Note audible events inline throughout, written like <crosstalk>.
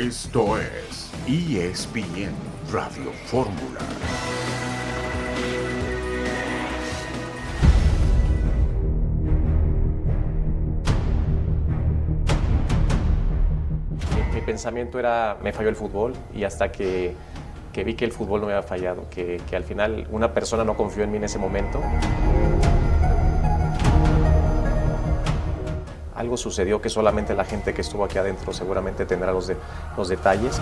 Esto es ESPN Radio Fórmula. Mi pensamiento era, me falló el fútbol y hasta que, que vi que el fútbol no me había fallado, que, que al final una persona no confió en mí en ese momento. Algo sucedió que solamente la gente que estuvo aquí adentro seguramente tendrá los, de, los detalles.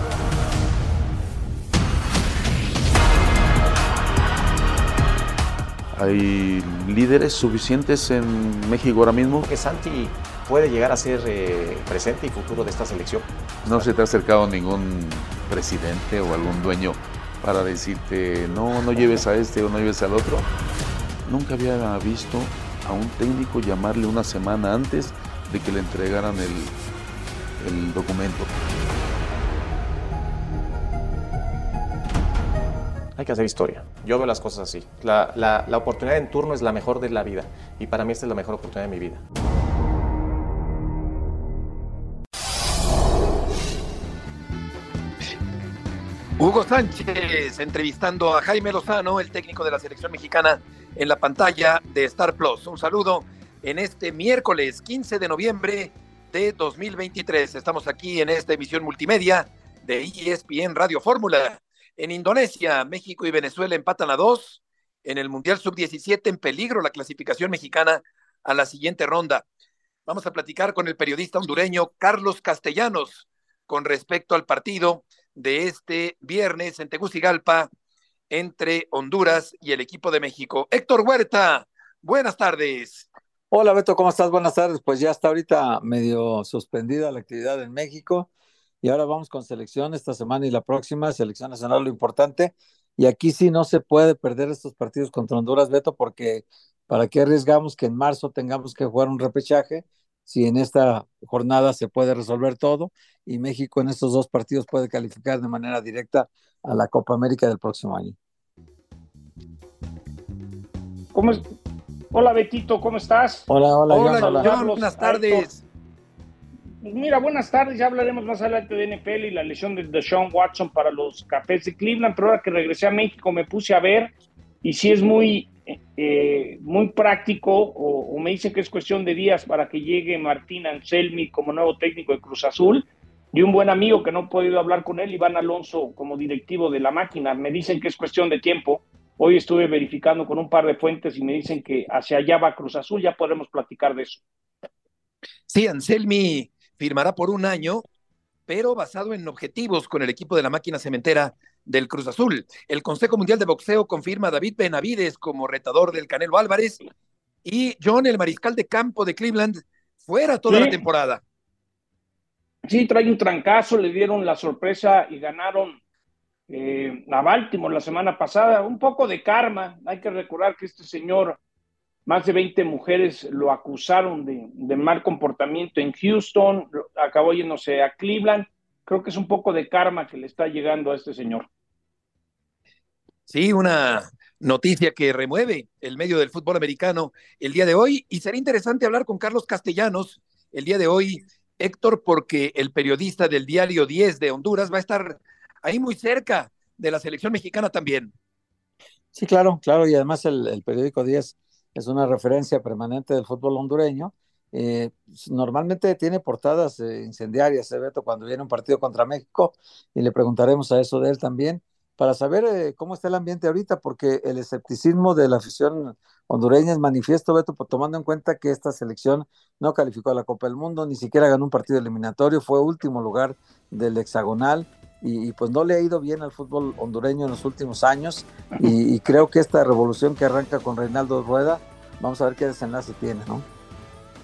¿Hay líderes suficientes en México ahora mismo? Que Santi puede llegar a ser eh, presente y futuro de esta selección. ¿No se te ha acercado ningún presidente o algún dueño para decirte no, no lleves a este o no lleves al otro? Nunca había visto a un técnico llamarle una semana antes de que le entregaran el, el documento. Hay que hacer historia. Yo veo las cosas así. La, la, la, oportunidad en turno es la mejor de la vida y para mí esta es la mejor oportunidad de mi vida. Hugo Sánchez entrevistando a Jaime Lozano, el técnico de la selección mexicana, en la pantalla de Star Plus. Un saludo en este miércoles 15 de noviembre de 2023. Estamos aquí en esta emisión multimedia de ESPN Radio Fórmula. En Indonesia, México y Venezuela empatan a dos. En el Mundial Sub-17 en peligro la clasificación mexicana a la siguiente ronda. Vamos a platicar con el periodista hondureño Carlos Castellanos con respecto al partido de este viernes en Tegucigalpa entre Honduras y el equipo de México. Héctor Huerta, buenas tardes. Hola Beto, ¿cómo estás? Buenas tardes. Pues ya está ahorita medio suspendida la actividad en México y ahora vamos con selección esta semana y la próxima, selección nacional lo importante. Y aquí sí no se puede perder estos partidos contra Honduras, Beto, porque ¿para qué arriesgamos que en marzo tengamos que jugar un repechaje si en esta jornada se puede resolver todo y México en estos dos partidos puede calificar de manera directa a la Copa América del próximo año? ¿Cómo es? Hola Betito, ¿cómo estás? Hola, hola, Hola, John, hola. John, buenas tardes. Pues mira, buenas tardes, ya hablaremos más adelante de NFL y la lesión de Deshaun Watson para los Cafés de Cleveland, pero ahora que regresé a México me puse a ver y sí es muy, eh, muy práctico o, o, me dicen que es cuestión de días para que llegue Martín Anselmi como nuevo técnico de Cruz Azul y un buen amigo que no he podido hablar con él, Iván Alonso, como directivo de la máquina. Me dicen que es cuestión de tiempo. Hoy estuve verificando con un par de fuentes y me dicen que hacia allá va Cruz Azul, ya podremos platicar de eso. Sí, Anselmi firmará por un año, pero basado en objetivos con el equipo de la máquina cementera del Cruz Azul. El Consejo Mundial de Boxeo confirma a David Benavides como retador del Canelo Álvarez y John, el mariscal de campo de Cleveland, fuera toda Sí. la temporada. Sí, trae un trancazo, le dieron la sorpresa y ganaron eh, a Baltimore la semana pasada. Un poco de karma. Hay que recordar que este señor, más de 20 mujeres lo acusaron de, mal comportamiento en Houston, acabó yéndose a Cleveland. Creo que es un poco de karma que le está llegando a este señor. Sí, una noticia que remueve el medio del fútbol americano el día de hoy y será interesante hablar con Carlos Castellanos el día de hoy, Héctor, porque el periodista del diario 10 de Honduras va a estar ahí muy cerca de la selección mexicana también. Sí, claro, claro, y además el, periódico 10 es una referencia permanente del fútbol hondureño. Eh, normalmente tiene portadas eh, incendiarias, Beto, cuando viene un partido contra México, y le preguntaremos a eso de él también, para saber eh, cómo está el ambiente ahorita, porque el escepticismo de la afición hondureña es manifiesto, Beto, tomando en cuenta que esta selección no calificó a la Copa del Mundo, ni siquiera ganó un partido eliminatorio, fue último lugar del hexagonal. Y, y pues no le ha ido bien al fútbol hondureño en los últimos años y, y creo que esta revolución que arranca con Reinaldo Rueda, vamos a ver qué desenlace tiene, ¿no?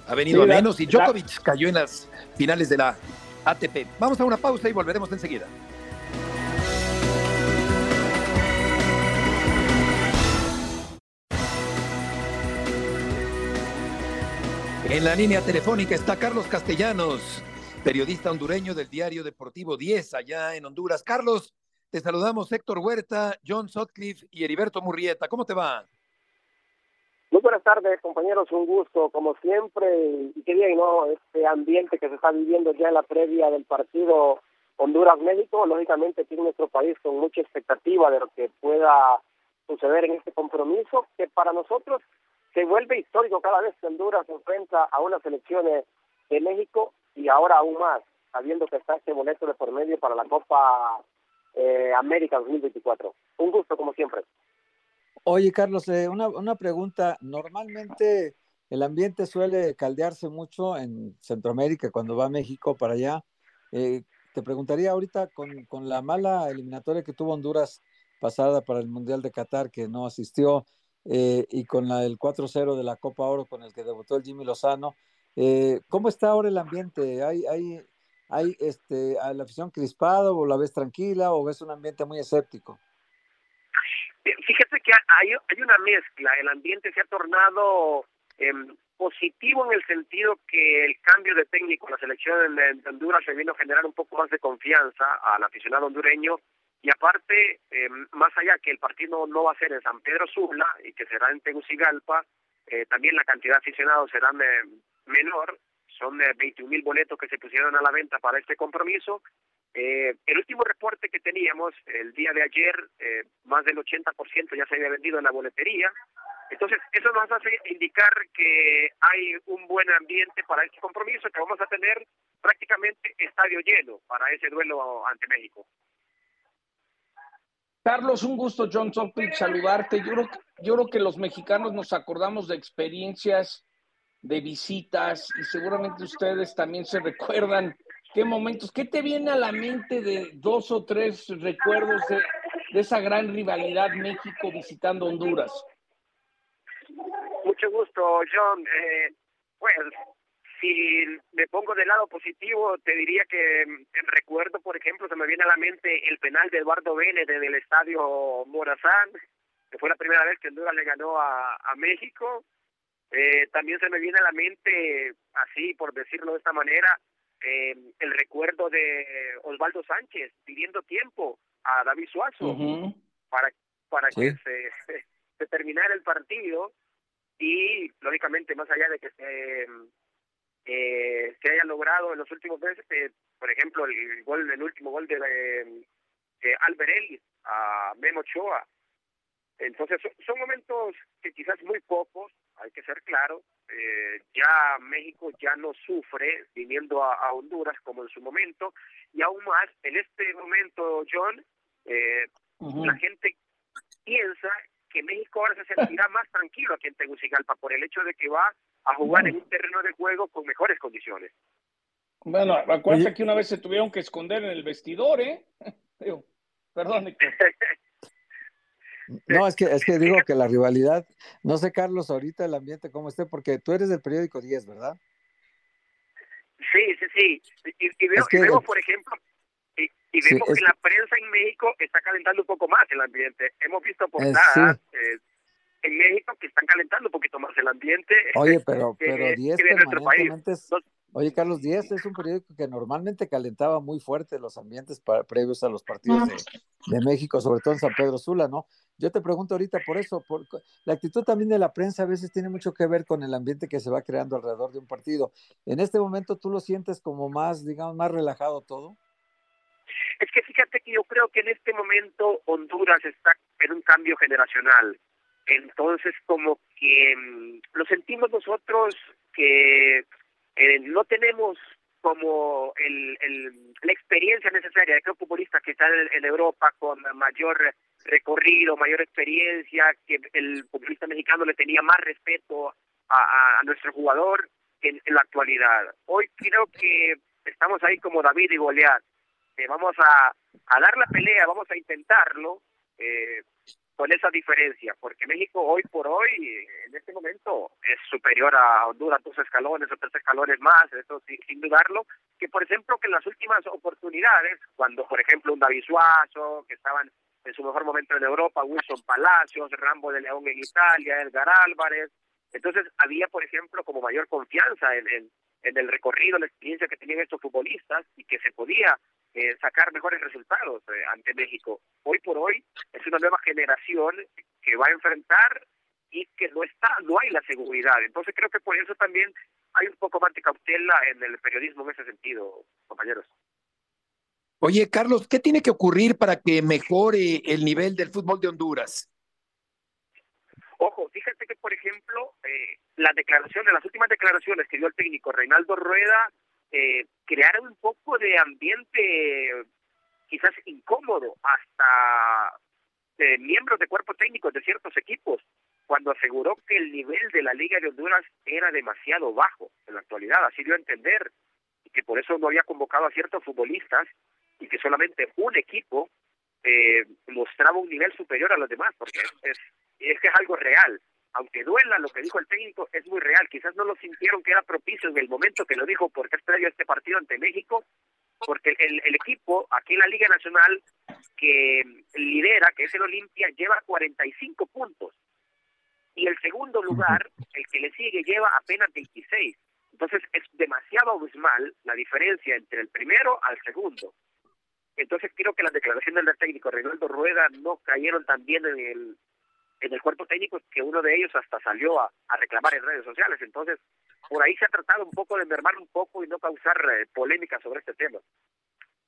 Ha venido Sí, a menos y la- Djokovic cayó en las finales de la ATP. Vamos a una pausa y volveremos enseguida. En la línea telefónica está Carlos Castellanos, periodista hondureño del diario Deportivo 10 allá en Honduras. Carlos, te saludamos Héctor Huerta, John Sutcliffe y Heriberto Murrieta. ¿Cómo te va? Muy buenas tardes, compañeros. Un gusto, como siempre. Y qué bien, ¿no? Este ambiente que se está viviendo ya en la previa del partido Honduras-México, lógicamente en nuestro país con mucha expectativa de lo que pueda suceder en este compromiso, que para nosotros se vuelve histórico cada vez que Honduras enfrenta a unas elecciones de México y ahora aún más, sabiendo que está este boleto de por medio para la Copa eh, América 2024. Un gusto, como siempre. Oye, Carlos, eh, una, una pregunta. Normalmente el ambiente suele caldearse mucho en Centroamérica cuando va a México para allá. Eh, te preguntaría ahorita con, con, la mala eliminatoria que tuvo Honduras pasada para el Mundial de Qatar, que no asistió, eh, y con la, el 4-0 de la Copa Oro con el que debutó el Jimmy Lozano, eh, ¿cómo está ahora el ambiente? ¿Hay, hay, hay este, la afición crispado o la ves tranquila o ves un ambiente muy escéptico? Fíjate que hay, hay una mezcla, el ambiente se ha tornado eh, positivo en el sentido que el cambio de técnico en la selección de, Honduras se vino a generar un poco más de confianza al aficionado hondureño y aparte, eh, más allá que el partido no va a ser en San Pedro Sula y que será en Tegucigalpa, eh, también la cantidad de aficionados será menor, son 21 mil boletos que se pusieron a la venta para este compromiso. Eh, el último reporte que teníamos el día de ayer, eh, más del 80% ya se había vendido en la boletería, entonces, eso nos hace indicar que hay un buen ambiente para este compromiso, que vamos a tener prácticamente estadio lleno para ese duelo ante México. Carlos, un gusto, John Topic, saludarte. Yo creo, yo creo que los mexicanos nos acordamos de experiencias, de visitas, y seguramente ustedes también se recuerdan qué momentos, qué te viene a la mente de dos o tres recuerdos de, esa gran rivalidad México visitando Honduras. Mucho gusto, John. Eh, pues, si me pongo del lado positivo, te diría que en recuerdo, por ejemplo, se me viene a la mente el penal de Eduardo Vélez en el estadio Morazán, que fue la primera vez que Honduras le ganó a, a México. Eh, también se me viene a la mente, así por decirlo de esta manera, eh, el recuerdo de Osvaldo Sánchez pidiendo tiempo a David Suazo para, para que se, <laughs> se terminara el partido y lógicamente más allá de que se eh, se haya logrado en los últimos meses eh, por ejemplo el gol el último gol de, de Alberelli a Memo Ochoa. Entonces son, momentos que quizás muy pocos hay que ser claro eh, ya México ya no sufre viniendo a, Honduras como en su momento y aún más en este momento John eh, la gente piensa que México ahora se sentirá más tranquilo aquí en Tegucigalpa por el hecho de que va a jugar en un terreno de juego con mejores condiciones. Bueno, acuérdate que una vez se tuvieron que esconder en el vestidor, ¿eh? <laughs> perdón, <laughs> No, es que, es que digo que la rivalidad, no sé, Carlos, ahorita el ambiente cómo esté, porque tú eres del periódico 10, ¿verdad? Sí, sí, sí. Y, veo, y veo, por ejemplo, y vemos que la prensa en México está calentando un poco más el ambiente. Hemos visto portadas eh, en México que están calentando un poquito más el ambiente. Oye, <laughs> pero, pero 10 permanentemente es, Oye, Carlos, 10 es un periódico que normalmente calentaba muy fuerte los ambientes previos a los partidos de, México, sobre todo en San Pedro Sula, ¿no? Yo te pregunto ahorita por eso, por, la actitud también de la prensa a veces tiene mucho que ver con el ambiente que se va creando alrededor de un partido. En este momento tú lo sientes como más, digamos, más relajado todo. Es que fíjate que yo creo que en este momento Honduras está en un cambio generacional. Entonces, como que mm, lo sentimos nosotros que eh, no tenemos como el, el, la experiencia necesaria. De que un futbolista que está en, Europa con mayor recorrido, mayor experiencia, que el futbolista mexicano le tenía más respeto a, nuestro jugador en, en, la actualidad. Hoy creo que estamos ahí como David y Goliat. Vamos a, a, dar la pelea, vamos a intentarlo. Eh, con esa diferencia, porque México hoy por hoy, en este momento, es superior a Honduras dos escalones o tres escalones más, eso sin, dudarlo, que por ejemplo que en las últimas oportunidades, cuando por ejemplo un David Suazo, que estaban en su mejor momento en Europa, Wilson Palacios, Rambo de León en Italia, Edgar Álvarez, entonces había por ejemplo como mayor confianza en, en el recorrido, la experiencia que tenían estos futbolistas y que se podía eh, sacar mejores resultados eh, ante México. Hoy por hoy es una nueva generación que va a enfrentar y que no está, no hay la seguridad. Entonces creo que por eso también hay un poco más de cautela en el periodismo en ese sentido, compañeros. Oye, Carlos, ¿qué tiene que ocurrir para que mejore el nivel del fútbol de Honduras? Ojo, fíjate que, por ejemplo, eh, las declaraciones, las últimas declaraciones que dio el técnico Reinaldo Rueda, eh, crearon un poco de ambiente quizás incómodo hasta eh, miembros de cuerpo técnico de ciertos equipos cuando aseguró que el nivel de la Liga de Honduras era demasiado bajo en la actualidad, así dio a entender, que por eso no había convocado a ciertos futbolistas y que solamente un equipo eh, mostraba un nivel superior a los demás, porque es, que es algo real. Aunque duela lo que dijo el técnico, es muy real. Quizás no lo sintieron que era propicio en el momento que lo dijo, porque es previo a este partido ante México, porque el, el equipo aquí en la Liga Nacional que lidera, que es el Olimpia, lleva 45 puntos. Y el segundo lugar, el que le sigue, lleva apenas 26. Entonces es demasiado abismal la diferencia entre el primero al segundo. Entonces creo que las declaraciones del técnico Reinaldo Rueda no cayeron tan bien en el, en el cuerpo técnico que uno de ellos hasta salió a, reclamar en redes sociales. Entonces, por ahí se ha tratado un poco de mermar un poco y no causar eh, polémica sobre este tema.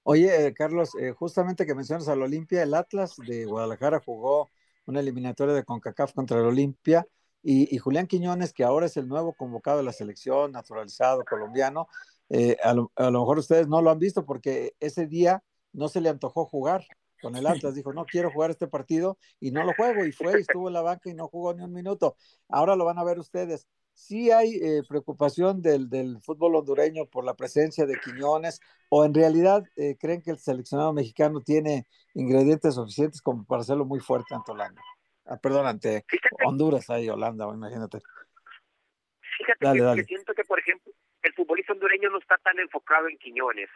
Oye, eh, Carlos, eh, justamente que mencionas al Olimpia, el Atlas de Guadalajara jugó una eliminatoria de CONCACAF contra el Olimpia y, Julián Quiñones, que ahora es el nuevo convocado de la selección, naturalizado colombiano, a, lo, a, lo, mejor ustedes no lo han visto porque ese día no se le antojó jugar con el Atlas, dijo, no quiero jugar este partido y no lo juego, y fue, estuvo en la banca y no jugó ni un minuto. Ahora lo van a ver ustedes. Sí hay eh, preocupación del, del, fútbol hondureño por la presencia de Quiñones, o en realidad eh, creen que el seleccionado mexicano tiene ingredientes suficientes como para hacerlo muy fuerte ante Holanda. Ah, perdón, ante Honduras, ahí Holanda, imagínate. Fíjate que, siento que, por ejemplo, el futbolista hondureño no está tan enfocado en Quiñones,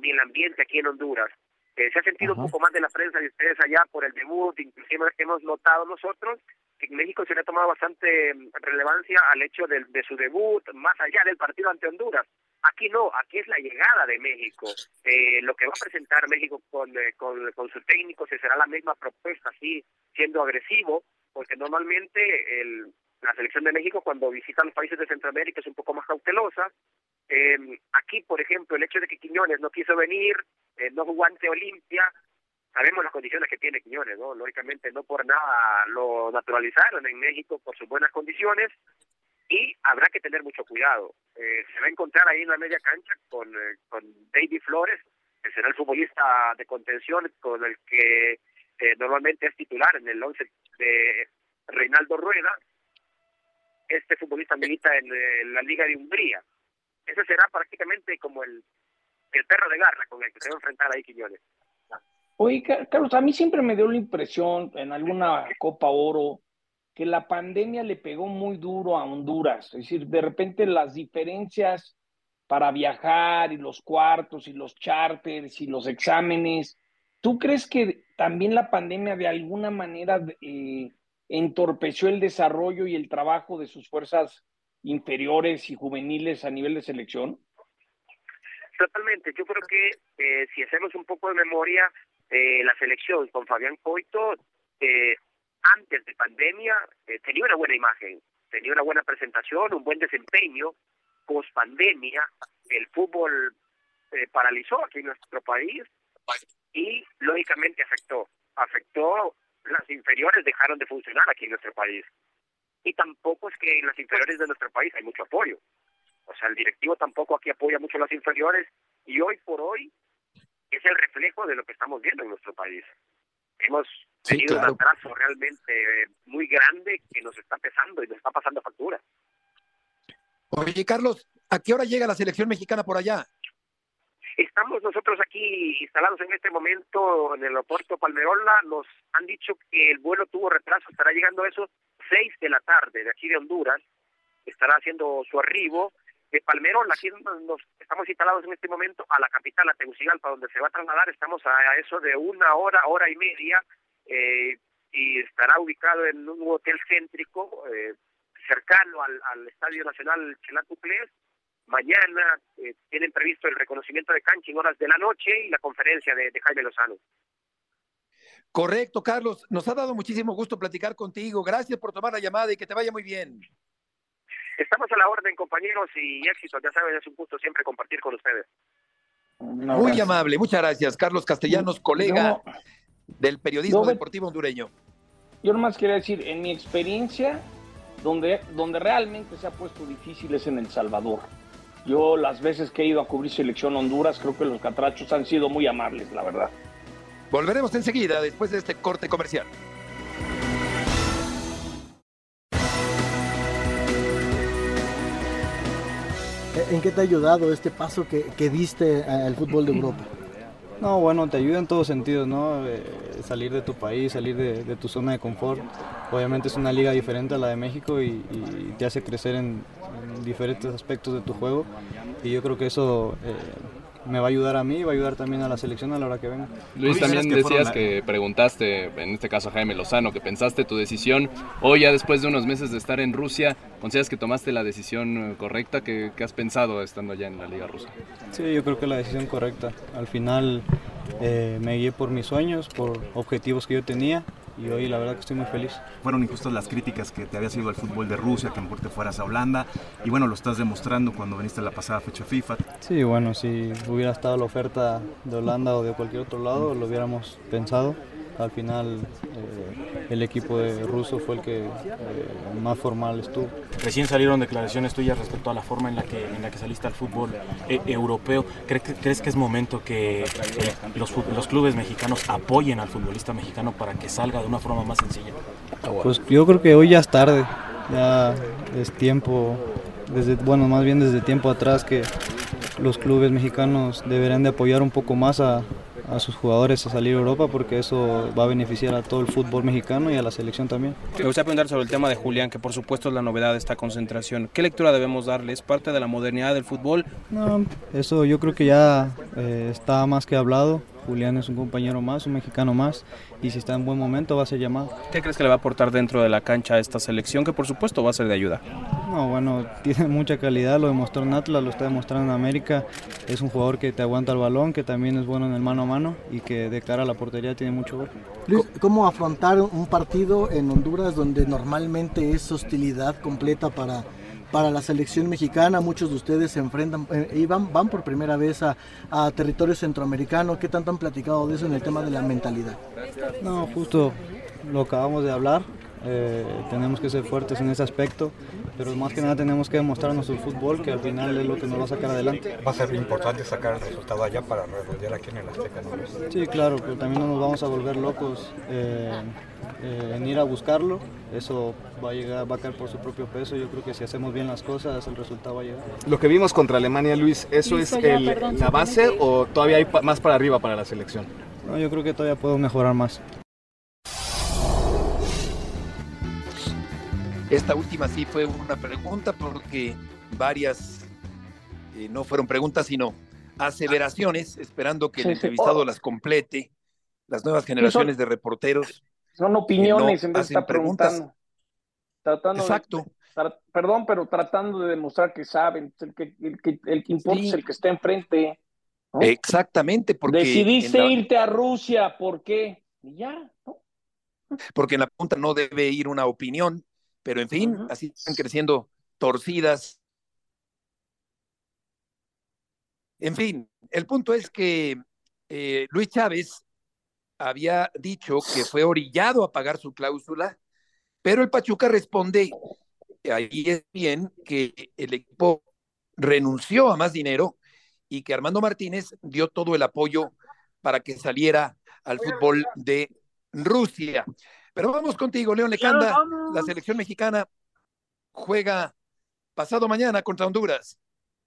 ni en el ambiente aquí en Honduras. Eh, se ha sentido un poco más de la prensa de ustedes allá por el debut, inclusive hemos notado nosotros que en México se le ha tomado bastante mm, relevancia al hecho de, su debut, más allá del partido ante Honduras. Aquí no, aquí es la llegada de México. Eh, lo que va a presentar México con, eh, con, con sus técnicos será la misma propuesta, así siendo agresivo, porque normalmente el, la selección de México cuando visita los países de Centroamérica es un poco más cautelosa, eh, aquí, por ejemplo, el hecho de que Quiñones no quiso venir, eh, no jugó ante Olimpia, sabemos las condiciones que tiene Quiñones, ¿no? Lógicamente no por nada lo naturalizaron en México por sus buenas condiciones y habrá que tener mucho cuidado. Eh, se va a encontrar ahí en la media cancha con, eh, con David Flores, que será el futbolista de contención con el que normalmente es titular en el once de Reinaldo Rueda. Este futbolista milita en la Liga de Hungría ese será prácticamente como el, el perro de garra con el que se va a enfrentar ahí Quiñones. Oye, Carlos, a mí siempre me dio la impresión en alguna Copa Oro que la pandemia le pegó muy duro a Honduras. Es decir, de repente las diferencias para viajar y los cuartos y los charters y los exámenes. ¿Tú crees que también la pandemia de alguna manera eh, entorpeció el desarrollo y el trabajo de sus fuerzas inferiores y juveniles a nivel de selección? Totalmente. Yo creo que eh, si hacemos un poco de memoria, eh, la selección con Fabián Coito, eh, antes de pandemia, tenía una buena imagen, tenía una buena presentación, un buen desempeño. Post pandemia, el fútbol paralizó aquí en nuestro país y lógicamente afectó. Afectó, las inferiores dejaron de funcionar aquí en nuestro país y tampoco es que en las inferiores de nuestro país hay mucho apoyo. O sea, el directivo tampoco aquí apoya mucho las inferiores y hoy por hoy es el reflejo de lo que estamos viendo en nuestro país. Hemos tenido un atraso realmente eh, muy grande que nos está pesando y nos está pasando factura. Oye, Carlos, ¿a qué hora llega la selección mexicana por allá? Estamos nosotros aquí instalados en este momento en el aeropuerto Palmerola. Nos han dicho que el vuelo tuvo retraso, estará llegando eso 6 de la tarde de aquí de Honduras, estará haciendo su arribo de Palmerón, aquí nos estamos instalados en este momento a la capital, a Tegucigalpa, donde se va a trasladar, estamos a, eso de una hora, hora y media, eh, y estará ubicado en un hotel céntrico eh, cercano al, Estadio Nacional Chelatuclés. Mañana eh, tienen previsto el reconocimiento de cancha en horas de la noche y la conferencia de Jaime Lozano. Correcto, Carlos. Nos ha dado muchísimo gusto platicar contigo. Gracias por tomar la llamada y que te vaya muy bien. Estamos a la orden, compañeros, y éxito. Ya saben, es un gusto siempre compartir con ustedes. Muy amable, muchas gracias. Carlos Castellanos, colega del periodismo deportivo hondureño. Yo nomás quería decir, en mi experiencia, donde, donde realmente se ha puesto difícil es en El Salvador. Yo las veces que he ido a cubrir selección Honduras, creo que los catrachos han sido muy amables, la verdad. Volveremos enseguida después de este corte comercial. ¿En qué te ha ayudado este paso que, que diste al fútbol de Europa? <laughs> No, bueno, te ayuda en todos sentidos, ¿no? Eh, salir de tu país, salir de, tu zona de confort. Obviamente es una liga diferente a la de México y, te hace crecer en, diferentes aspectos de tu juego. Y yo creo que eso eh, me va a ayudar a mí y va a ayudar también a la selección a la hora que venga. Luis, también decías que preguntaste, en este caso a Jaime Lozano, que pensaste tu decisión. Hoy, ya después de unos meses de estar en Rusia, ¿consideras que tomaste la decisión eh, correcta? ¿Qué, has pensado estando allá en la Liga Rusa? Sí, yo creo que la decisión correcta. Al final eh, me guié por mis sueños, por objetivos que yo tenía y hoy la verdad que estoy muy feliz. Fueron injustas las críticas que te había sido el fútbol de Rusia, que a lo mejor te fueras a Holanda y bueno, lo estás demostrando cuando viniste a la pasada fecha FIFA. Sí, bueno, si hubiera estado la oferta de Holanda o de cualquier otro lado, lo hubiéramos pensado al final eh, el equipo de ruso fue el que eh, más formal estuvo. Recién salieron declaraciones tuyas respecto a la forma en la que, en la que saliste al fútbol eh, europeo. ¿Crees que, ¿Crees que es momento que los, los, clubes mexicanos apoyen al futbolista mexicano para que salga de una forma más sencilla? Pues yo creo que hoy ya es tarde, ya es tiempo, desde, bueno, más bien desde tiempo atrás que los clubes mexicanos deberían de apoyar un poco más a, a sus jugadores a salir a Europa porque eso va a beneficiar a todo el fútbol mexicano y a la selección también. Me gustaría preguntar sobre el tema de Julián, que por supuesto es la novedad de esta concentración. ¿Qué lectura debemos darle? ¿Es parte de la modernidad del fútbol? No, eso yo creo que ya eh, está más que hablado. Julián es un compañero más, un mexicano más, y si está en buen momento va a ser llamado. ¿Qué crees que le va a aportar dentro de la cancha a esta selección, que por supuesto va a ser de ayuda? No, bueno, <laughs> tiene mucha calidad, lo demostró en Atlas, lo está demostrando en América. Es un jugador que te aguanta el balón, que también es bueno en el mano a mano y que de cara a la portería tiene mucho gol. Luis, ¿cómo afrontar un partido en Honduras donde normalmente es hostilidad completa para para la selección mexicana. Muchos de ustedes se enfrentan eh, y van, van por primera vez a, a, territorio centroamericano. ¿Qué tanto han platicado de eso en el tema de la mentalidad? No, justo lo acabamos de hablar. Eh, tenemos que ser fuertes en ese aspecto, pero más que nada tenemos que demostrar nuestro fútbol, que al final es lo que nos va a sacar adelante. Va a ser importante sacar el resultado allá para redondear aquí en el Azteca. ¿no? Sí, claro, pero también no nos vamos a volver locos eh, eh, en ir a buscarlo. Eso va a llegar, va a caer por su propio peso. Yo creo que si hacemos bien las cosas, el resultado va a llegar. Lo que vimos contra Alemania, Luis, ¿eso es el, la base o todavía hay más para arriba para la selección? No, yo creo que todavía puedo mejorar más. Esta última sí fue una pregunta porque varias eh, no fueron preguntas, sino aseveraciones, esperando que el entrevistado las complete. Las nuevas generaciones de reporteros. Son opiniones en vez de estar preguntando. Exacto. perdón, pero tratando de demostrar que saben. El que, el que, el que importa es el que está enfrente. Exactamente. Porque Decidiste irte a Rusia, ¿por qué? Y ya, Porque en la punta no debe ir una opinión, pero en fin, así están creciendo torcidas. En fin, el punto es que eh, Luis Chávez había dicho que fue orillado a pagar su cláusula, pero el Pachuca responde, ahí es bien, que el equipo renunció a más dinero y que Armando Martínez dio todo el apoyo para que saliera al fútbol de Rusia. Pero vamos contigo, León Lecanda. La selección mexicana juega pasado mañana contra Honduras.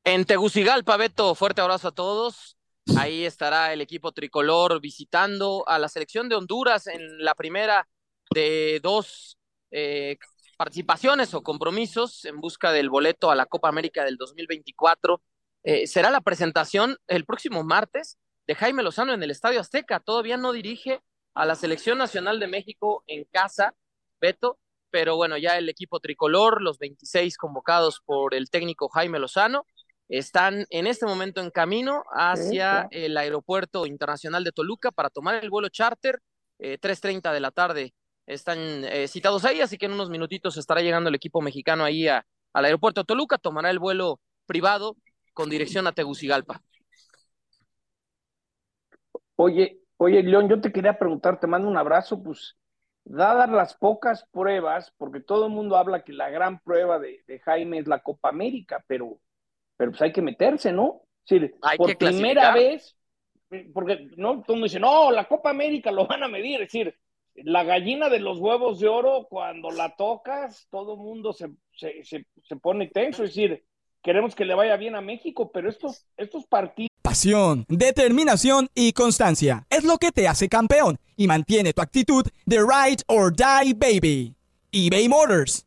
En Tegucigalpa, Beto, fuerte abrazo a todos. Ahí estará el equipo tricolor visitando a la selección de Honduras en la primera de dos eh, participaciones o compromisos en busca del boleto a la Copa América del 2024. Eh, será la presentación el próximo martes de Jaime Lozano en el Estadio Azteca. Todavía no dirige a la Selección Nacional de México en casa, Beto, pero bueno, ya el equipo tricolor, los 26 convocados por el técnico Jaime Lozano, están en este momento en camino hacia el aeropuerto internacional de Toluca para tomar el vuelo charter, eh, 3.30 de la tarde están eh, citados ahí, así que en unos minutitos estará llegando el equipo mexicano ahí al aeropuerto de Toluca, tomará el vuelo privado con dirección a Tegucigalpa. Oye, oye, León, yo te quería preguntar, te mando un abrazo, pues, dadas las pocas pruebas, porque todo el mundo habla que la gran prueba de, de Jaime es la Copa América, pero, pero pues hay que meterse, ¿no? Sí, hay por que primera vez, porque no, todo el mundo dice, no, la Copa América lo van a medir, es decir, la gallina de los huevos de oro, cuando la tocas, todo el mundo se, se, se, se pone tenso, es decir, queremos que le vaya bien a México, pero estos, estos partidos Pasión, determinación y constancia es lo que te hace campeón y mantiene tu actitud de ride or die baby. eBay Motors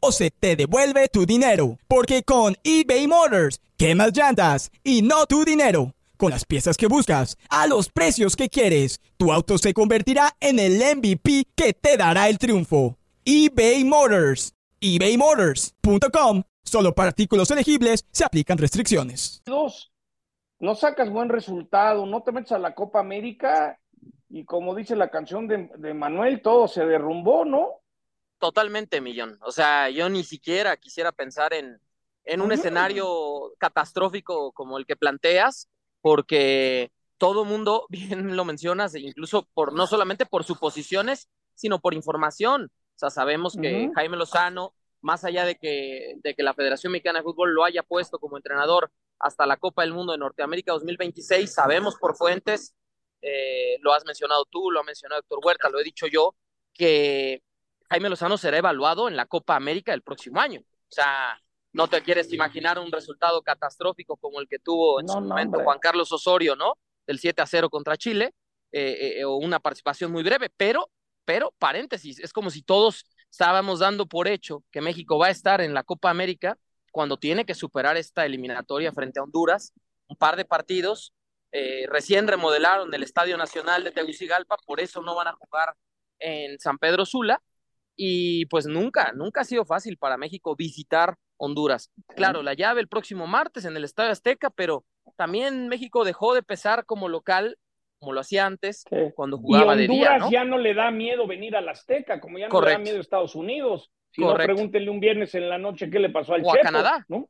o se te devuelve tu dinero. Porque con eBay Motors, quemas llantas y no tu dinero. Con las piezas que buscas, a los precios que quieres, tu auto se convertirá en el MVP que te dará el triunfo. eBay Motors. ebaymotors.com. Solo para artículos elegibles se aplican restricciones. no sacas buen resultado, no te metes a la Copa América y como dice la canción de Manuel, todo se derrumbó, ¿no? Totalmente, Millón. O sea, yo ni siquiera quisiera pensar en, en un escenario catastrófico como el que planteas, porque todo mundo, <laughs> bien lo mencionas, e incluso por no solamente por suposiciones, sino por información. O sea, sabemos que. Jaime Lozano, más allá de que, de que la Federación Mexicana de Fútbol lo haya puesto como entrenador hasta la Copa del Mundo de Norteamérica 2026, sabemos por fuentes, eh, lo has mencionado tú, lo ha mencionado Héctor Huerta, lo he dicho yo, que Jaime Lozano será evaluado en la Copa América el próximo año. O sea, no te quieres imaginar un resultado catastrófico como el que tuvo en No, su momento. Juan Carlos Osorio, ¿no? Del 7 a 0 contra Chile, eh, eh, o una participación muy breve, pero, pero, paréntesis, es como si todos estábamos dando por hecho que México va a estar en la Copa América cuando tiene que superar esta eliminatoria frente a Honduras, un par de partidos, eh, recién remodelaron el Estadio Nacional de Tegucigalpa, por eso no van a jugar en San Pedro Sula, y pues nunca, nunca ha sido fácil para México visitar Honduras. Claro, la llave el próximo martes en el Estadio Azteca, pero también México dejó de pesar como local, como lo hacía antes, cuando Y jugaba Honduras de día, ¿no? ya no le da miedo venir al Azteca, como ya no Correcto. le da miedo a Estados Unidos. Si Correcto. no, pregúntenle un viernes en la noche qué le pasó al O a Canadá. ¿no?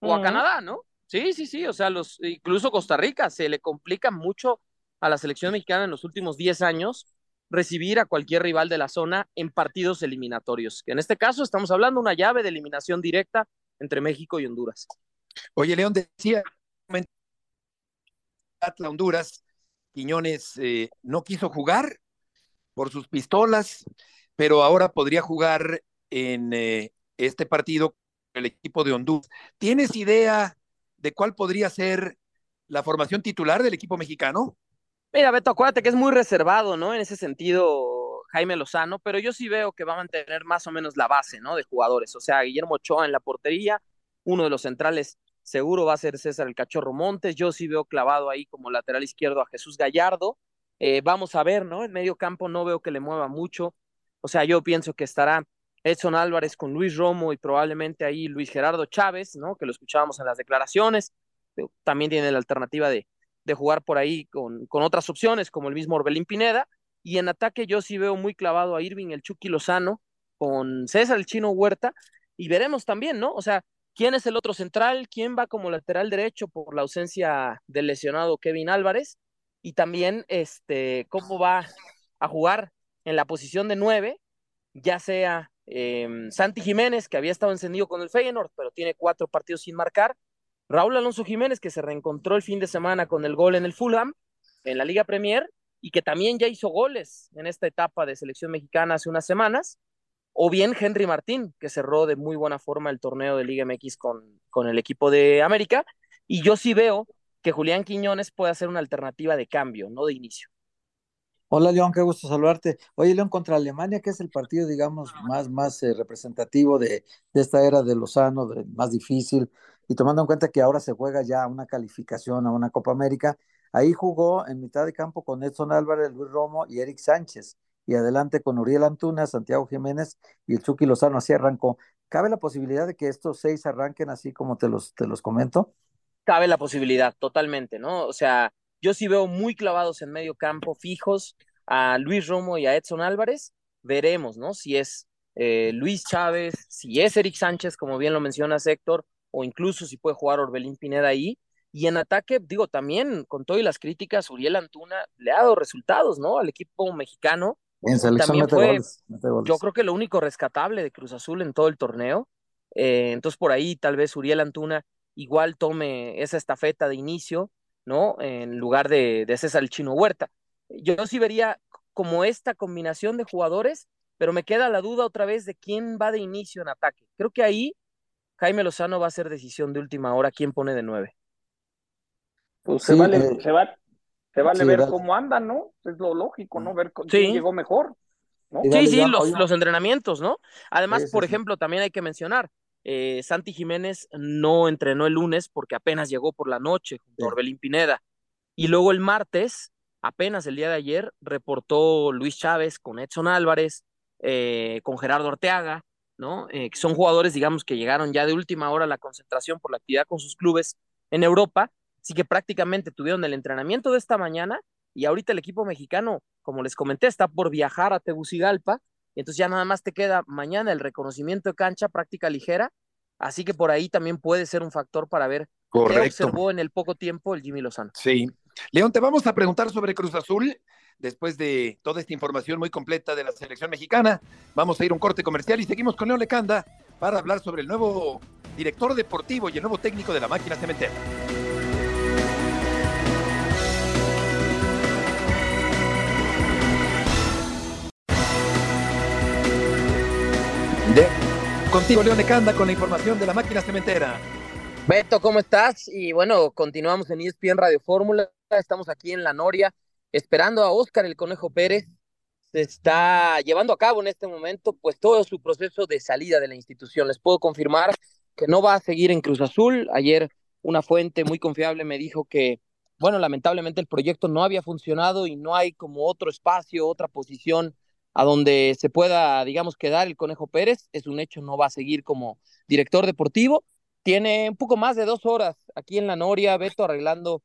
o a. Canadá, ¿no? Sí, sí, sí, o sea, los, incluso Costa Rica se le complica mucho a la selección mexicana en los últimos 10 años recibir a cualquier rival de la zona en partidos eliminatorios. En este caso estamos hablando de una llave de eliminación directa entre México y Honduras. Oye, León decía, Atla Honduras, Quiñones eh, no quiso jugar por sus pistolas, pero ahora podría jugar en eh, este partido el equipo de Honduras. ¿Tienes idea de cuál podría ser la formación titular del equipo mexicano? Mira, Beto, acuérdate que es muy reservado, ¿no? En ese sentido, Jaime Lozano, pero yo sí veo que va a mantener más o menos la base, ¿no? De jugadores. O sea, Guillermo Ochoa en la portería, uno de los centrales seguro va a ser César el Cachorro Montes. Yo sí veo clavado ahí como lateral izquierdo a Jesús Gallardo. Eh, vamos a ver, ¿no? En medio campo no veo que le mueva mucho. O sea, yo pienso que estará Edson Álvarez con Luis Romo y probablemente ahí Luis Gerardo Chávez, ¿no? Que lo escuchábamos en las declaraciones. También tiene la alternativa de, de jugar por ahí con, con, otras opciones, como el mismo Orbelín Pineda. Y en ataque yo sí veo muy clavado a Irving, el Chucky Lozano, con César el Chino Huerta. Y veremos también, ¿no? O sea, quién es el otro central, quién va como lateral derecho por la ausencia del lesionado Kevin Álvarez. Y también este, cómo va a jugar en la posición de nueve, ya sea eh, Santi Jiménez, que había estado encendido con el Feyenoord, pero tiene cuatro partidos sin marcar, Raúl Alonso Jiménez, que se reencontró el fin de semana con el gol en el Fulham, en la Liga Premier, y que también ya hizo goles en esta etapa de selección mexicana hace unas semanas, o bien Henry Martín, que cerró de muy buena forma el torneo de Liga MX con, con el equipo de América, y yo sí veo que Julián Quiñones puede hacer una alternativa de cambio, no de inicio. Hola León, qué gusto saludarte. Oye León, contra Alemania, que es el partido, digamos, más, más eh, representativo de, de, esta era de Lozano, más difícil, y tomando en cuenta que ahora se juega ya una calificación a una Copa América, Ahí jugó en mitad de campo con Edson Álvarez, Luis Romo y Eric Sánchez. Y adelante con Uriel Antuna, Santiago Jiménez y el Chucky Lozano. Así arrancó. ¿Cabe la posibilidad de que estos seis arranquen así como te los, te los comento? Cabe la posibilidad, totalmente, ¿no? O sea, yo sí veo muy clavados en medio campo, fijos, a Luis Romo y a Edson Álvarez. Veremos, ¿no? Si es eh, Luis Chávez, si es Eric Sánchez, como bien lo menciona Héctor, o incluso si puede jugar Orbelín Pineda ahí. Y en ataque, digo, también con todas las críticas, Uriel Antuna le ha dado resultados, ¿no? Al equipo mexicano. En selección también fue, yo creo que lo único rescatable de Cruz Azul en todo el torneo. Eh, entonces, por ahí tal vez Uriel Antuna igual tome esa estafeta de inicio, ¿no? En lugar de, de César Chino Huerta. Yo sí vería como esta combinación de jugadores, pero me queda la duda otra vez de quién va de inicio en ataque. Creo que ahí Jaime Lozano va a ser decisión de última hora quién pone de nueve. Pues se, vale, eh, se, va, se vale ver cómo andan, ¿no? Es lo lógico, ¿no? Ver quién llegó mejor. Sí, sí, los, los, entrenamientos, ¿no? Además, por ejemplo, también hay que mencionar, eh, Santi Jiménez no entrenó el lunes porque apenas llegó por la noche junto a Orbelín Pineda. Y luego el martes, apenas el día de ayer, reportó Luis Chávez con Edson Álvarez, eh, con Gerardo Orteaga, ¿no? Eh, que son jugadores, digamos, que llegaron ya de última hora a la concentración por la actividad con sus clubes en Europa, así que prácticamente tuvieron el entrenamiento de esta mañana y ahorita el equipo mexicano, como les comenté, está por viajar a Tegucigalpa, y entonces ya nada más te queda mañana el reconocimiento de cancha, práctica ligera, así que por ahí también puede ser un factor para ver qué observó en el poco tiempo el Jimmy Lozano. Sí. León, te vamos a preguntar sobre Cruz Azul después de toda esta información muy completa de la selección mexicana. Vamos a ir a un corte comercial y seguimos con León Lecanda para hablar sobre el nuevo director deportivo y el nuevo técnico de la máquina cementera. De, contigo, León Lecanda, con la información de la máquina cementera. Beto, ¿cómo estás? Y bueno, continuamos en ESPN Radio Fórmula. Estamos aquí en La Noria esperando a Óscar el Conejo Pérez. Se está llevando a cabo en este momento pues todo su proceso de salida de la institución. Les puedo confirmar que no va a seguir en Cruz Azul. Ayer una fuente muy confiable me dijo que, bueno, lamentablemente el proyecto no había funcionado y no hay como otro espacio, otra posición a donde se pueda, digamos, quedar el Conejo Pérez. Es un hecho, no va a seguir como director deportivo. Tiene un poco más de dos horas aquí en la Noria, Beto, arreglando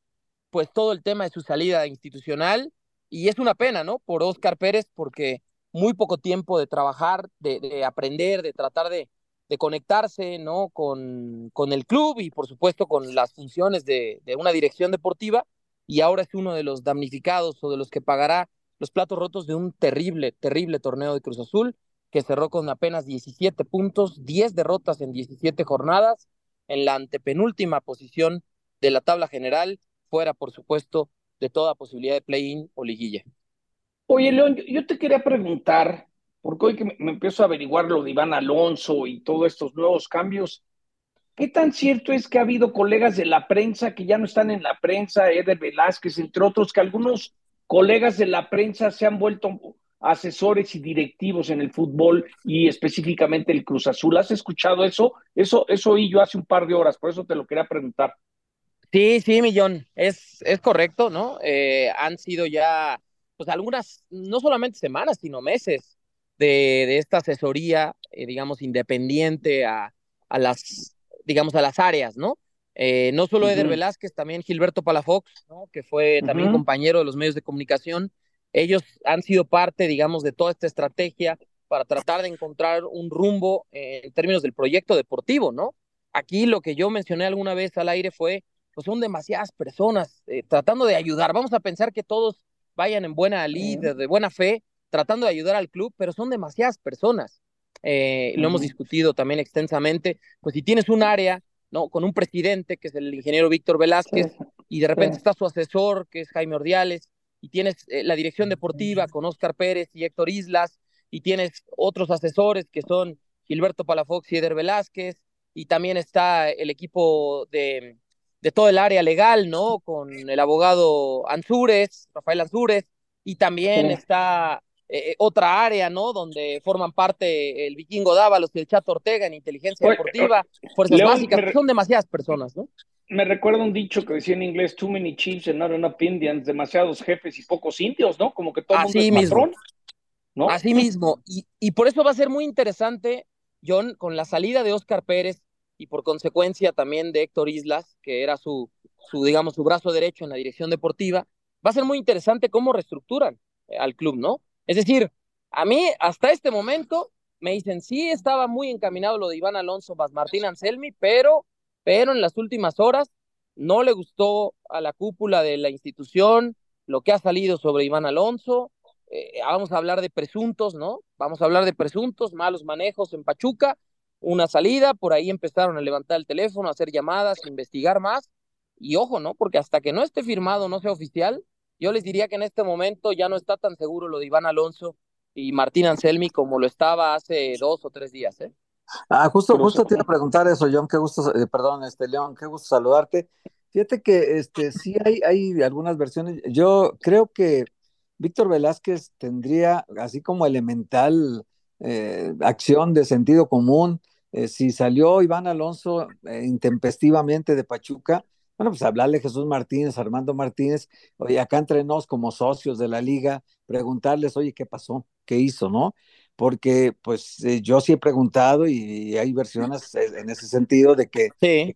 pues todo el tema de su salida institucional y es una pena, ¿no? Por Oscar Pérez, porque muy poco tiempo de trabajar, de, aprender, de tratar de, de conectarse, ¿no? Con, con, el club y por supuesto con las funciones de, de, una dirección deportiva y ahora es uno de los damnificados o de los que pagará los platos rotos de un terrible, terrible torneo de Cruz Azul que cerró con apenas 17 puntos, 10 derrotas en 17 jornadas, en la antepenúltima posición de la tabla general fuera, por supuesto, de toda posibilidad de play-in o liguilla. Oye, León, yo te quería preguntar, porque hoy que me, empiezo a averiguar lo de Iván Alonso y todos estos nuevos cambios, ¿qué tan cierto es que ha habido colegas de la prensa que ya no están en la prensa, Eder Velázquez, entre otros, que algunos colegas de la prensa se han vuelto asesores y directivos en el fútbol y específicamente el Cruz Azul. ¿Has escuchado eso? Eso, eso oí yo hace un par de horas, por eso te lo quería preguntar. Sí, sí, Millón, es, es correcto, ¿no? Eh, han sido ya, pues algunas, no solamente semanas, sino meses de, de esta asesoría, eh, digamos, independiente a, a, las, digamos, a las áreas, ¿no? Eh, no solo Eder Velázquez, también Gilberto Palafox, ¿no? Que fue también compañero de los medios de comunicación. Ellos han sido parte, digamos, de toda esta estrategia para tratar de encontrar un rumbo en términos del proyecto deportivo, ¿no? Aquí lo que yo mencioné alguna vez al aire fue pues son demasiadas personas eh, tratando de ayudar. Vamos a pensar que todos vayan en buena lid, de, buena fe, tratando de ayudar al club, pero son demasiadas personas. Eh, lo hemos discutido también extensamente. Pues si tienes un área, ¿no? Con un presidente, que es el ingeniero Víctor Velázquez, y de repente está su asesor, que es Jaime Ordiales, y tienes eh, la dirección deportiva con Oscar Pérez y Héctor Islas, y tienes otros asesores que son Gilberto Palafox y Eder Velázquez, y también está el equipo de, de todo el área legal, ¿no? Con el abogado Ansúrez, Rafael Ansúrez, y también está eh, otra área, ¿no? Donde forman parte el vikingo Dávalos y el Chato Ortega en inteligencia deportiva, fuerzas básicas, son demasiadas personas, ¿no? me recuerda un dicho que decía en inglés, too many chiefs and not enough Indians, demasiados jefes y pocos indios, ¿no? Como que todo el mundo es mismo. patrón, ¿no? Así mismo. Y, y por eso va a ser muy interesante, John, con la salida de Oscar Pérez y por consecuencia también de Héctor Islas, que era su, su, digamos, su brazo derecho en la dirección deportiva, va a ser muy interesante cómo reestructuran eh, al club, ¿no? Es decir, a mí hasta este momento me dicen, sí, estaba muy encaminado lo de Iván Alonso más Martín Anselmi, pero, pero en las últimas horas no le gustó a la cúpula de la institución lo que ha salido sobre Iván Alonso. Eh, vamos a hablar de presuntos, ¿no? Vamos a hablar de presuntos, malos manejos en Pachuca, una salida, por ahí empezaron a levantar el teléfono, a hacer llamadas, a investigar más. Y ojo, ¿no? Porque hasta que no esté firmado, no sea oficial, yo les diría que en este momento ya no está tan seguro lo de Iván Alonso y Martín Anselmi como lo estaba hace dos o tres días, ¿eh? Ah, justo, justo te iba a preguntar eso, John, qué gusto, eh, perdón, este León, qué gusto saludarte. Fíjate que este sí hay, hay algunas versiones. Yo creo que Víctor Velázquez tendría así como elemental eh, acción de sentido común. Eh, si salió Iván Alonso eh, intempestivamente de Pachuca, bueno, pues hablarle a Jesús Martínez, Armando Martínez, oye, acá entre nos como socios de la liga, preguntarles, oye, ¿qué pasó? ¿Qué hizo? ¿No? Porque pues eh, yo sí he preguntado y, y, hay versiones en ese sentido de que sí.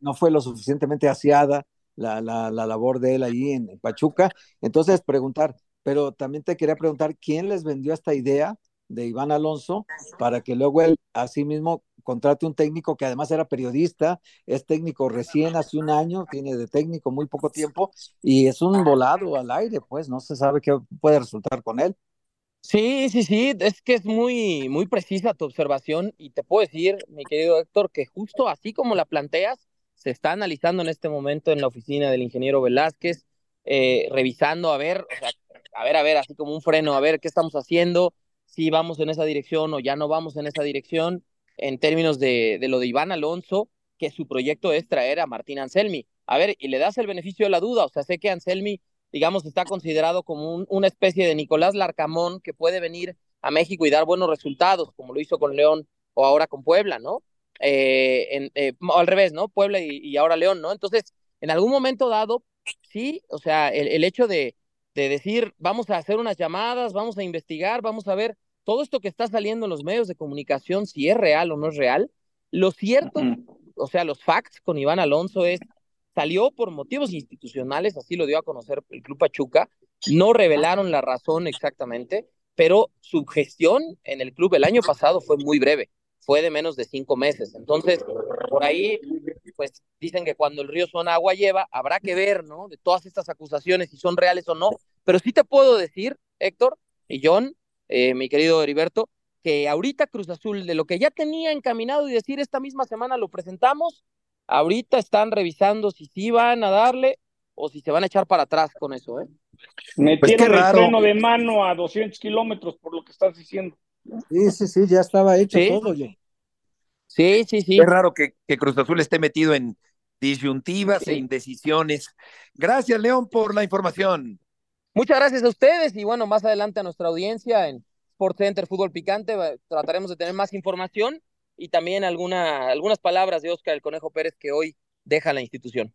no fue lo suficientemente aseada la, la, la labor de él ahí en, en Pachuca. Entonces, preguntar, pero también te quería preguntar, ¿quién les vendió esta idea de Iván Alonso para que luego él así mismo contrate un técnico que además era periodista, es técnico recién hace un año, tiene de técnico muy poco tiempo y es un volado al aire, pues no se sabe qué puede resultar con él. Sí, sí, sí, es que es muy, muy precisa tu observación y te puedo decir, mi querido Héctor, que justo así como la planteas, se está analizando en este momento en la oficina del ingeniero Velázquez, eh, revisando, a ver, o sea, a ver, a ver, así como un freno, a ver qué estamos haciendo, si vamos en esa dirección o ya no vamos en esa dirección, en términos de, de lo de Iván Alonso, que su proyecto es traer a Martín Anselmi. A ver, y le das el beneficio de la duda, o sea, sé que Anselmi, digamos, está considerado como un, una especie de Nicolás Larcamón que puede venir a México y dar buenos resultados, como lo hizo con León o ahora con Puebla, ¿no? Eh, eh, al revés, ¿no? Puebla y, y, ahora León, ¿no? Entonces, en algún momento dado, sí, o sea, el, el hecho de, de decir, vamos a hacer unas llamadas, vamos a investigar, vamos a ver todo esto que está saliendo en los medios de comunicación, si es real o no es real. Lo cierto, o sea, los facts con Iván Alonso es, salió por motivos institucionales, así lo dio a conocer el Club Pachuca, no revelaron la razón exactamente, pero su gestión en el club el año pasado fue muy breve, fue de menos de cinco meses. Entonces, por ahí, pues dicen que cuando el río suena agua lleva, habrá que ver, ¿no? De todas estas acusaciones, si son reales o no. Pero sí te puedo decir, Héctor y John, eh, mi querido Heriberto, que ahorita Cruz Azul, de lo que ya tenía encaminado y decir esta misma semana lo presentamos, ahorita están revisando si sí van a darle o si se van a echar para atrás con eso, ¿eh? Metieron pues el freno de mano a 200 kilómetros por lo que estás diciendo. Sí, sí, sí, ya estaba hecho ¿Sí? todo. Ya. Sí, sí, sí. Es raro que, que, Cruz Azul esté metido en disyuntivas sí. e indecisiones. Gracias, León, por la información. Muchas gracias a ustedes y bueno, más adelante a nuestra audiencia en Sport Center Fútbol Picante trataremos de tener más información y también alguna, algunas palabras de Oscar el Conejo Pérez que hoy deja la institución.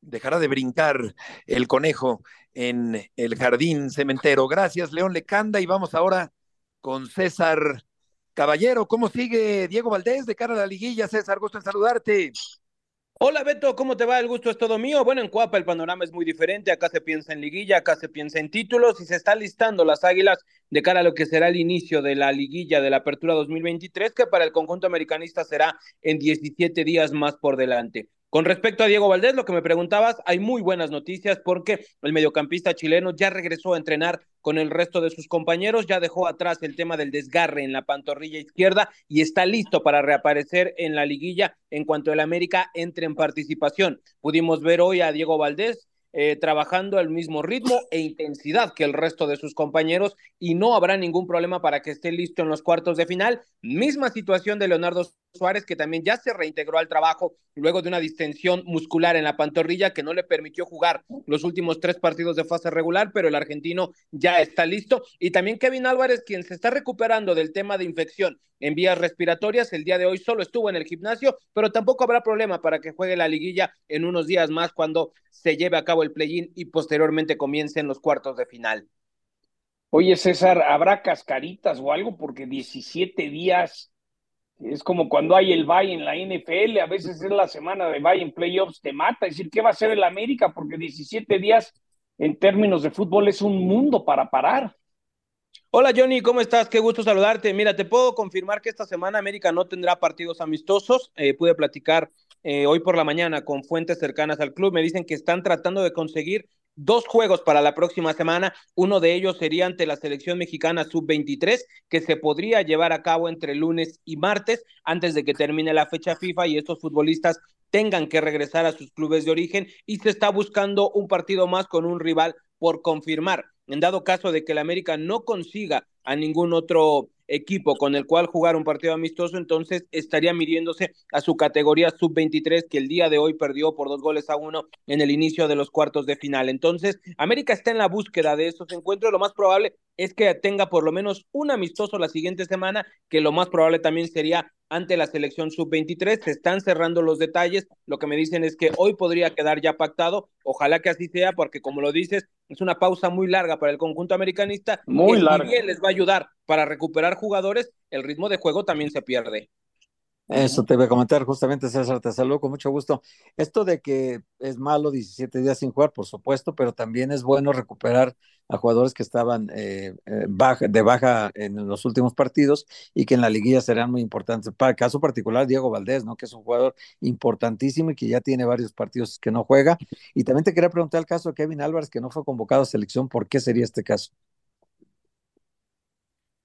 Dejará de brincar el conejo en el jardín cementero. Gracias, León Lecanda, y vamos ahora con César Caballero. ¿Cómo sigue Diego Valdés de cara a la liguilla? César, gusto en saludarte. Hola Beto, ¿cómo te va? El gusto es todo mío. Bueno, en Cuapa el panorama es muy diferente. Acá se piensa en liguilla, acá se piensa en títulos y se está listando las águilas de cara a lo que será el inicio de la liguilla de la Apertura 2023, que para el conjunto americanista será en 17 días más por delante. Con respecto a Diego Valdés, lo que me preguntabas, hay muy buenas noticias porque el mediocampista chileno ya regresó a entrenar con el resto de sus compañeros, ya dejó atrás el tema del desgarre en la pantorrilla izquierda y está listo para reaparecer en la liguilla en cuanto el América entre en participación. Pudimos ver hoy a Diego Valdés eh, trabajando al mismo ritmo e intensidad que el resto de sus compañeros y no habrá ningún problema para que esté listo en los cuartos de final. Misma situación de Leonardo Suárez, que también ya se reintegró al trabajo luego de una distensión muscular en la pantorrilla que no le permitió jugar los últimos tres partidos de fase regular, pero el argentino ya está listo. Y también Kevin Álvarez, quien se está recuperando del tema de infección en vías respiratorias, el día de hoy solo estuvo en el gimnasio, pero tampoco habrá problema para que juegue la liguilla en unos días más cuando se lleve a cabo play-in y posteriormente comiencen los cuartos de final. Oye, César, ¿habrá cascaritas o algo? Porque 17 días es como cuando hay el bye en la NFL, a veces es la semana de bye en playoffs, te mata. Es decir, ¿qué va a hacer el América? Porque 17 días en términos de fútbol es un mundo para parar. Hola Johnny, ¿cómo estás? Qué gusto saludarte. Mira, te puedo confirmar que esta semana América no tendrá partidos amistosos. Eh, pude platicar eh, hoy por la mañana con fuentes cercanas al club. Me dicen que están tratando de conseguir dos juegos para la próxima semana. Uno de ellos sería ante la selección mexicana sub-23, que se podría llevar a cabo entre lunes y martes, antes de que termine la fecha FIFA y estos futbolistas tengan que regresar a sus clubes de origen. Y se está buscando un partido más con un rival por confirmar. En dado caso de que el América no consiga a ningún otro equipo con el cual jugar un partido amistoso, entonces estaría midiéndose a su categoría sub-23 que el día de hoy perdió por dos goles a uno en el inicio de los cuartos de final. Entonces, América está en la búsqueda de estos encuentros. Lo más probable es que tenga por lo menos un amistoso la siguiente semana, que lo más probable también sería ante la selección sub-23. Se están cerrando los detalles. Lo que me dicen es que hoy podría quedar ya pactado. Ojalá que así sea, porque como lo dices, es una pausa muy larga para el conjunto americanista. Muy larga. bien les va a ayudar para recuperar jugadores, el ritmo de juego también se pierde. Eso te voy a comentar justamente, César, te saludo con mucho gusto. Esto de que es malo 17 días sin jugar, por supuesto, pero también es bueno recuperar a jugadores que estaban eh, eh, de baja en los últimos partidos y que en la liguilla serán muy importantes. Para el caso particular, Diego Valdés, ¿no? que es un jugador importantísimo y que ya tiene varios partidos que no juega. Y también te quería preguntar el caso de Kevin Álvarez, que no fue convocado a selección, ¿por qué sería este caso?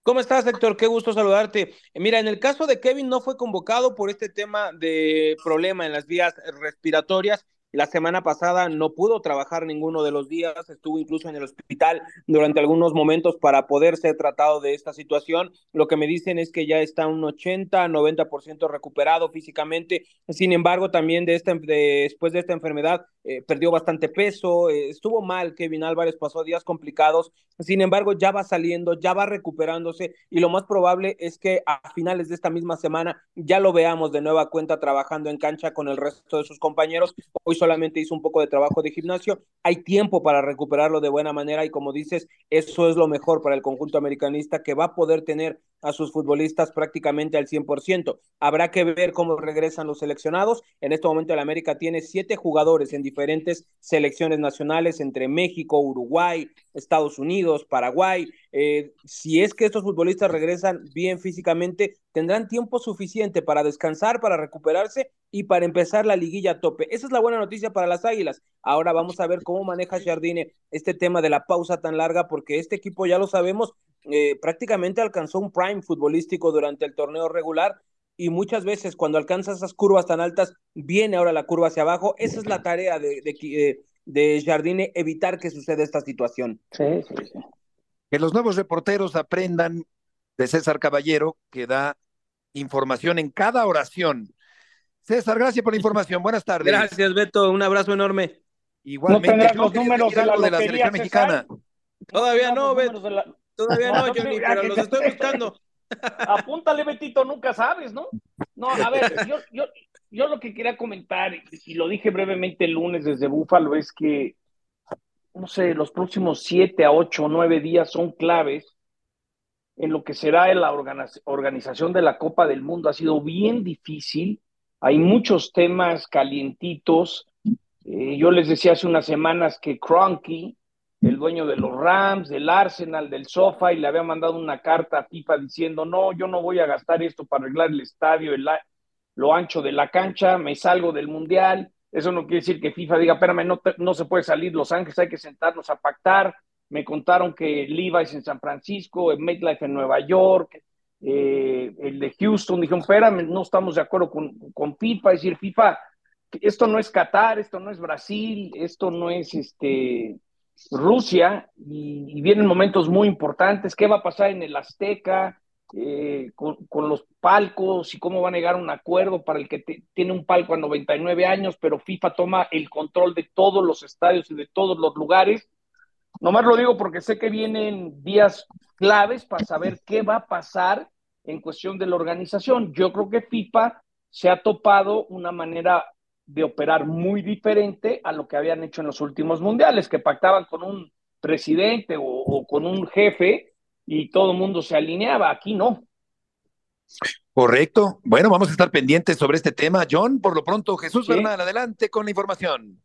¿Cómo estás, Héctor? Qué gusto saludarte. Mira, en el caso de Kevin no fue convocado por este tema de problema en las vías respiratorias la semana pasada no pudo trabajar ninguno de los días, estuvo incluso en el hospital durante algunos momentos para poder ser tratado de esta situación. Lo que me dicen es que ya está un 80, 90% recuperado físicamente. Sin embargo, también de esta, después de esta enfermedad eh, perdió bastante peso, eh, estuvo mal Kevin Álvarez, pasó días complicados. Sin embargo, ya va saliendo, ya va recuperándose y lo más probable es que a finales de esta misma semana ya lo veamos de nueva cuenta trabajando en cancha con el resto de sus compañeros. Hoy solamente hizo un poco de trabajo de gimnasio. Hay tiempo para recuperarlo de buena manera y como dices, eso es lo mejor para el conjunto americanista que va a poder tener a sus futbolistas prácticamente al 100%. Habrá que ver cómo regresan los seleccionados. En este momento el América tiene siete jugadores en diferentes selecciones nacionales entre México, Uruguay, Estados Unidos, Paraguay. Eh, si es que estos futbolistas regresan bien físicamente, tendrán tiempo suficiente para descansar, para recuperarse y para empezar la liguilla a tope. Esa es la buena noticia para las Águilas. Ahora vamos a ver cómo maneja Jardine este tema de la pausa tan larga, porque este equipo ya lo sabemos, eh, prácticamente alcanzó un prime futbolístico durante el torneo regular y muchas veces cuando alcanza esas curvas tan altas, viene ahora la curva hacia abajo. Esa es la tarea de, de, eh, de Jardine, evitar que suceda esta situación. Sí, sí, sí. Que los nuevos reporteros aprendan de César Caballero, que da información en cada oración. César, gracias por la información. Buenas tardes. Gracias, Beto. Un abrazo enorme. Igualmente. ¿No los números de la, de la selección mexicana? Todavía no, Beto. Todavía no, Johnny, pero los estoy buscando. <laughs> Apúntale, Betito, nunca sabes, ¿no? No, a ver, yo, yo, yo lo que quería comentar, y lo dije brevemente el lunes desde Búfalo, es que, no sé, los próximos siete a ocho o nueve días son claves en lo que será la organización de la Copa del Mundo. Ha sido bien difícil, hay muchos temas calientitos. Eh, yo les decía hace unas semanas que Cronky, el dueño de los Rams, del Arsenal, del Sofa, y le había mandado una carta a FIFA diciendo, no, yo no voy a gastar esto para arreglar el estadio, el, lo ancho de la cancha, me salgo del Mundial. Eso no quiere decir que FIFA diga, espérame, no, no se puede salir Los Ángeles, hay que sentarnos a pactar. Me contaron que Levi's en San Francisco, el MetLife en Nueva York, eh, el de Houston, dijeron, espérame, no estamos de acuerdo con, con FIFA, es decir, FIFA esto no es Qatar, esto no es Brasil, esto no es este, Rusia, y, vienen momentos muy importantes. ¿Qué va a pasar en el Azteca? Eh, con, los palcos y cómo van a llegar un acuerdo para el que tiene un palco a 99 años, pero FIFA toma el control de todos los estadios y de todos los lugares. Nomás lo digo porque sé que vienen días claves para saber qué va a pasar en cuestión de la organización. Yo creo que FIFA se ha topado una manera de operar muy diferente a lo que habían hecho en los últimos mundiales, que pactaban con un presidente o con un jefe y todo el mundo se alineaba. Aquí no. Correcto. Bueno, vamos a estar pendientes sobre este tema. John, por lo pronto, Jesús Bernal, adelante con la información.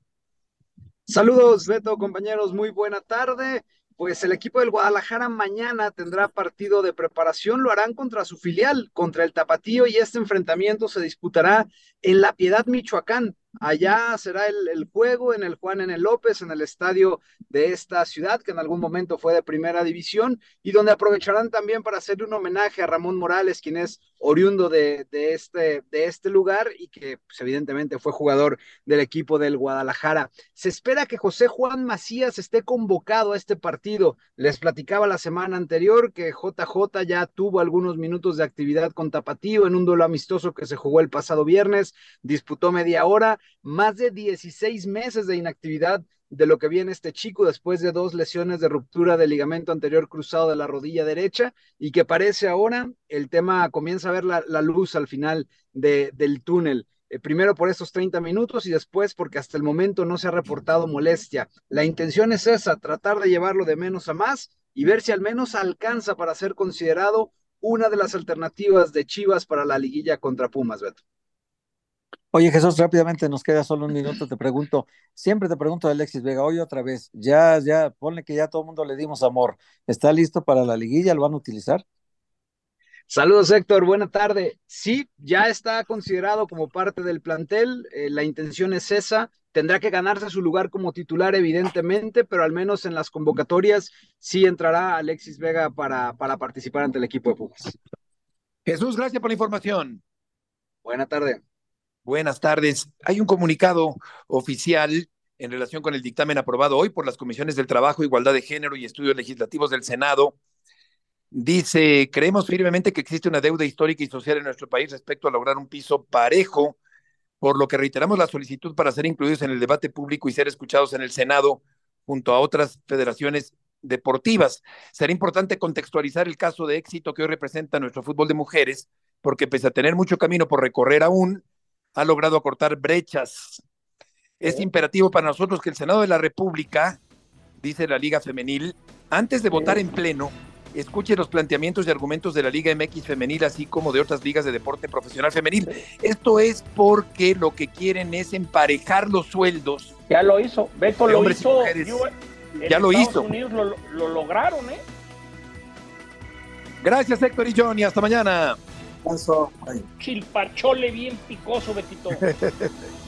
Saludos, Beto, compañeros, muy buena tarde. Pues el equipo del Guadalajara mañana tendrá partido de preparación, lo harán contra su filial, contra el Tapatío, y este enfrentamiento se disputará en La Piedad, Michoacán. Allá será el, juego en el Juan el López, en el estadio de esta ciudad, que en algún momento fue de primera división, y donde aprovecharán también para hacerle un homenaje a Ramón Morales, quien es oriundo de, este, de este lugar y que pues, evidentemente fue jugador del equipo del Guadalajara. Se espera que José Juan Macías esté convocado a este partido. Les platicaba la semana anterior que JJ ya tuvo algunos minutos de actividad con Tapatío en un duelo amistoso que se jugó el pasado viernes, disputó media hora más de 16 meses de inactividad de lo que viene este chico después de dos lesiones de ruptura del ligamento anterior cruzado de la rodilla derecha y que parece ahora el tema comienza a ver la, luz al final de, del túnel. Eh, primero por esos 30 minutos y después porque hasta el momento no se ha reportado molestia. La intención es esa, tratar de llevarlo de menos a más y ver si al menos alcanza para ser considerado una de las alternativas de Chivas para la liguilla contra Pumas, Beto. Oye, Jesús, rápidamente nos queda solo un minuto. Te pregunto, siempre te pregunto a Alexis Vega, hoy otra vez, ya, ya, ponle que ya todo el mundo le dimos amor. ¿Está listo para la liguilla? ¿Lo van a utilizar? Saludos, Héctor. Buena tarde. Sí, ya está considerado como parte del plantel. Eh, la intención es esa. Tendrá que ganarse su lugar como titular, evidentemente, pero al menos en las convocatorias sí entrará Alexis Vega para, para participar ante el equipo de Pumas. Jesús, gracias por la información. Buena tarde. Buenas tardes. Hay un comunicado oficial en relación con el dictamen aprobado hoy por las comisiones del Trabajo, Igualdad de Género y Estudios Legislativos del Senado. Dice, creemos firmemente que existe una deuda histórica y social en nuestro país respecto a lograr un piso parejo, por lo que reiteramos la solicitud para ser incluidos en el debate público y ser escuchados en el Senado junto a otras federaciones deportivas. Será importante contextualizar el caso de éxito que hoy representa nuestro fútbol de mujeres, porque pese a tener mucho camino por recorrer aún, ha logrado acortar brechas. Es imperativo para nosotros que el Senado de la República, dice la Liga Femenil, antes de votar en pleno, escuche los planteamientos y argumentos de la Liga MX Femenil, así como de otras ligas de deporte profesional femenil. Esto es porque lo que quieren es emparejar los sueldos. Ya lo hizo, Beto lo hizo. ya lo hizo. Unidos lo, lo lograron, ¿eh? Gracias, Héctor y Johnny. Hasta mañana. Chilpachole bien picoso, Betito. <laughs>